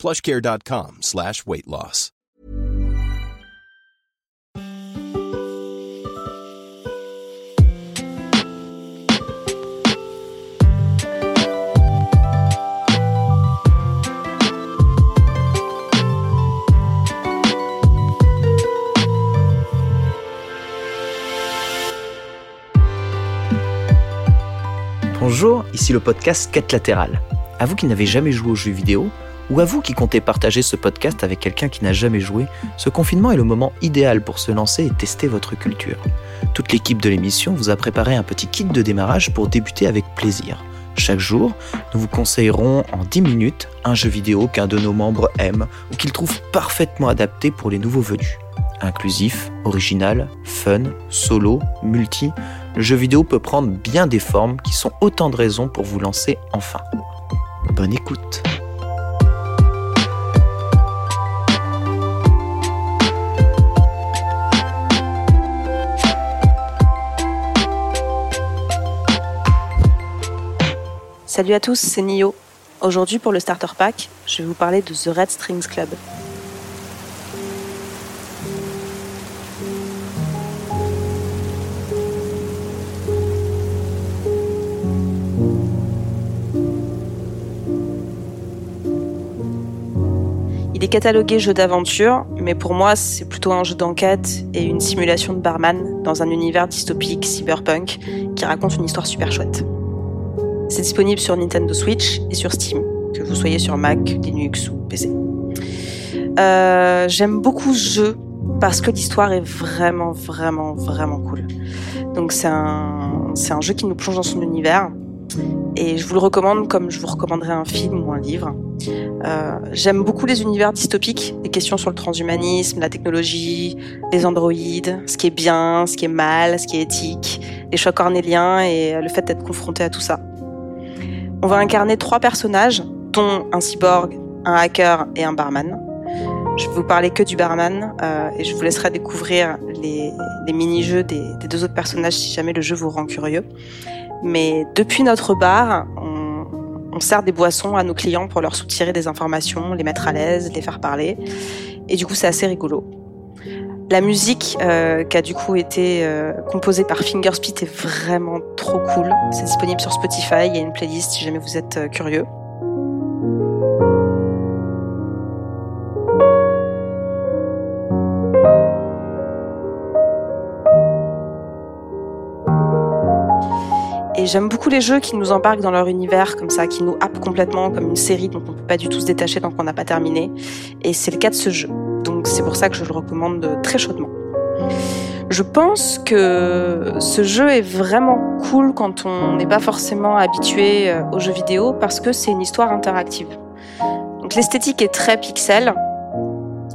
plushcare.com slash weight loss. Bonjour, ici le podcast Quête latérale. À vous qui n'avez jamais joué aux jeux vidéo, ou à vous qui comptez partager ce podcast avec quelqu'un qui n'a jamais joué, ce confinement est le moment idéal pour se lancer et tester votre culture. Toute l'équipe de l'émission vous a préparé un petit kit de démarrage pour débuter avec plaisir. Chaque jour, nous vous conseillerons en 10 minutes un jeu vidéo qu'un de nos membres aime ou qu'il trouve parfaitement adapté pour les nouveaux venus. Inclusif, original, fun, solo, multi, le jeu vidéo peut prendre bien des formes qui sont autant de raisons pour vous lancer enfin. Bonne écoute Salut à tous, c'est Nio. Aujourd'hui pour le Starter Pack, je vais vous parler de The Red Strings Club. Il est catalogué jeu d'aventure, mais pour moi c'est plutôt un jeu d'enquête et une simulation de barman dans un univers dystopique cyberpunk qui raconte une histoire super chouette. C'est disponible sur Nintendo Switch et sur Steam, que vous soyez sur Mac, Linux ou PC. Euh, J'aime beaucoup ce jeu parce que l'histoire est vraiment, vraiment, vraiment cool. Donc c'est un, un jeu qui nous plonge dans son univers et je vous le recommande comme je vous recommanderais un film ou un livre. Euh, J'aime beaucoup les univers dystopiques, les questions sur le transhumanisme, la technologie, les androïdes, ce qui est bien, ce qui est mal, ce qui est éthique, les choix cornéliens et le fait d'être confronté à tout ça. On va incarner trois personnages, dont un cyborg, un hacker et un barman. Je vais vous parler que du barman euh, et je vous laisserai découvrir les, mini-jeux des, des deux autres personnages si jamais le jeu vous rend curieux. Mais depuis notre bar, on, on sert des boissons à nos clients pour leur soutirer des informations, les mettre à l'aise, les faire parler. Et du coup, c'est assez rigolo. La musique euh, qui a du coup été euh, composée par Fingerspit est vraiment trop cool. C'est disponible sur Spotify, il y a une playlist si jamais vous êtes euh, curieux. Et j'aime beaucoup les jeux qui nous embarquent dans leur univers comme ça, qui nous happent complètement comme une série dont on peut pas du tout se détacher tant qu'on n'a pas terminé. Et c'est le cas de ce jeu. C'est pour ça que je le recommande très chaudement. Je pense que ce jeu est vraiment cool quand on n'est pas forcément habitué euh, aux jeux vidéo parce que c'est une histoire interactive. Donc l'esthétique est très pixel.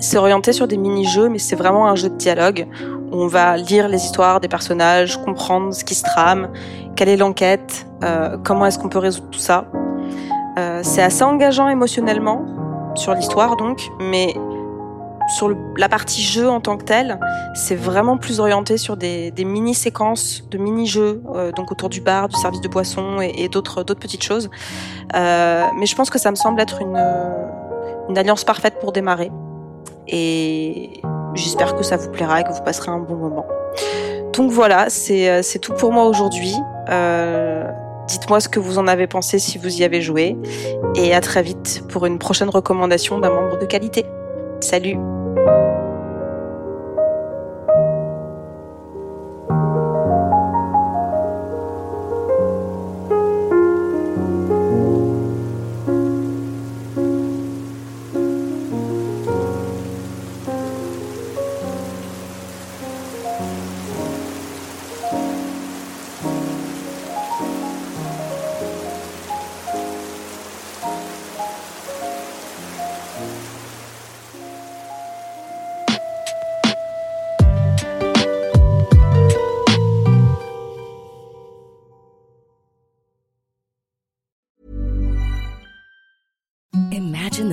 C'est orienté sur des mini-jeux, mais c'est vraiment un jeu de dialogue où on va lire les histoires des personnages, comprendre ce qui se trame, quelle est l'enquête, euh, comment est-ce qu'on peut résoudre tout ça. Euh, c'est assez engageant émotionnellement sur l'histoire donc, mais sur la partie jeu en tant que telle, c'est vraiment plus orienté sur des, mini-séquences de mini-jeux, euh, donc autour du bar, du service de boisson et, d'autres petites choses. Euh, mais je pense que ça me semble être une, une alliance parfaite pour démarrer. Et j'espère que ça vous plaira et que vous passerez un bon moment. Donc voilà, c'est tout pour moi aujourd'hui. Euh, Dites-moi ce que vous en avez pensé si vous y avez joué. Et à très vite pour une prochaine recommandation d'un membre de qualité. Salut thank you